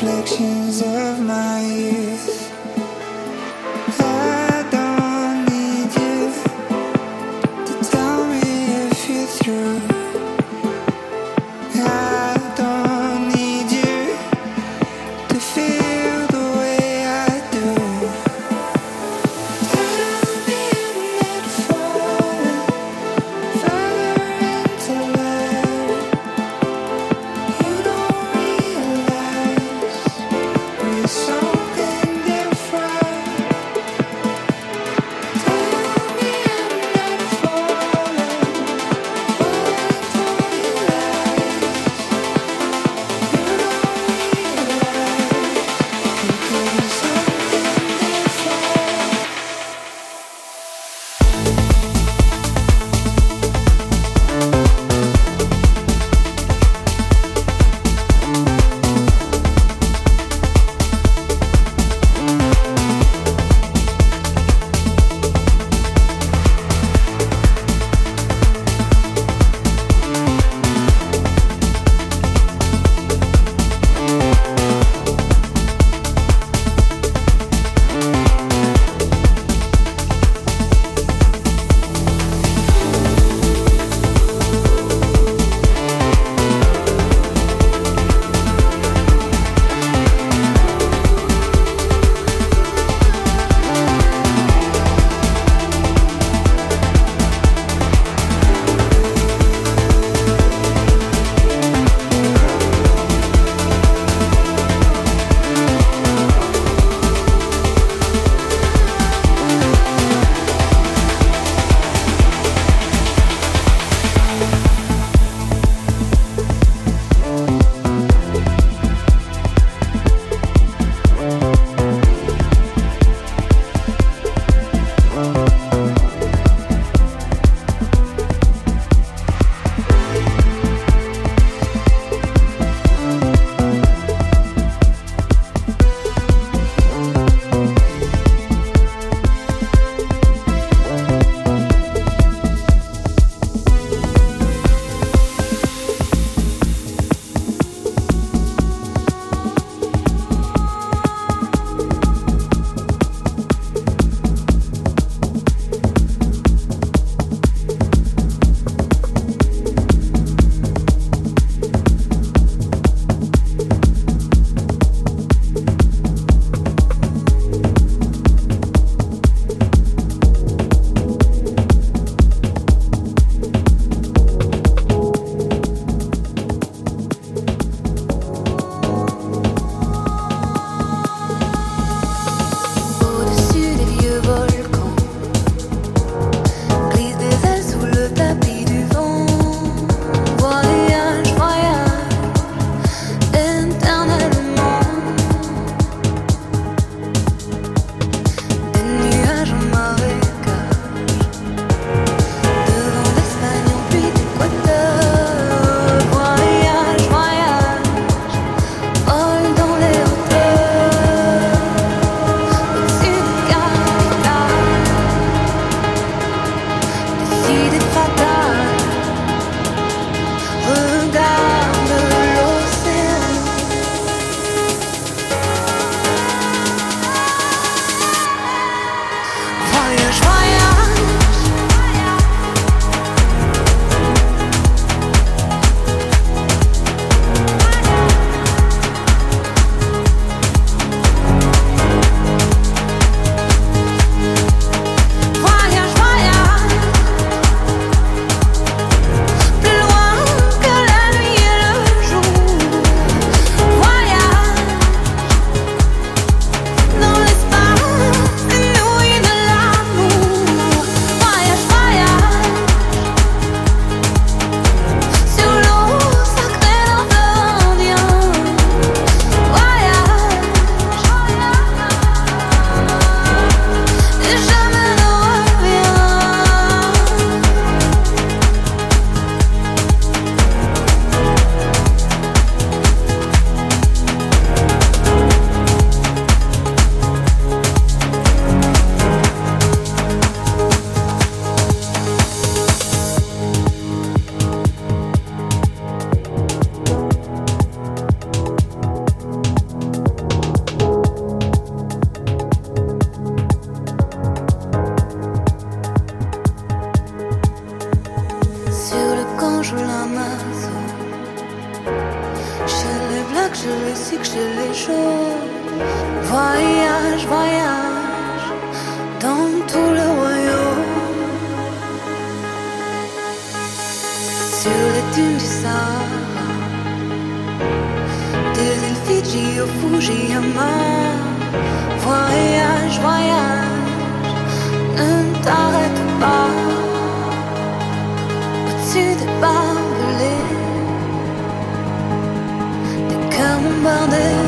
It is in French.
Reflections of my youth. Fuji, au Fujiyama. Voyage, voyage, ne t'arrête pas. Au-dessus des barbelés, des cœurs bombardés.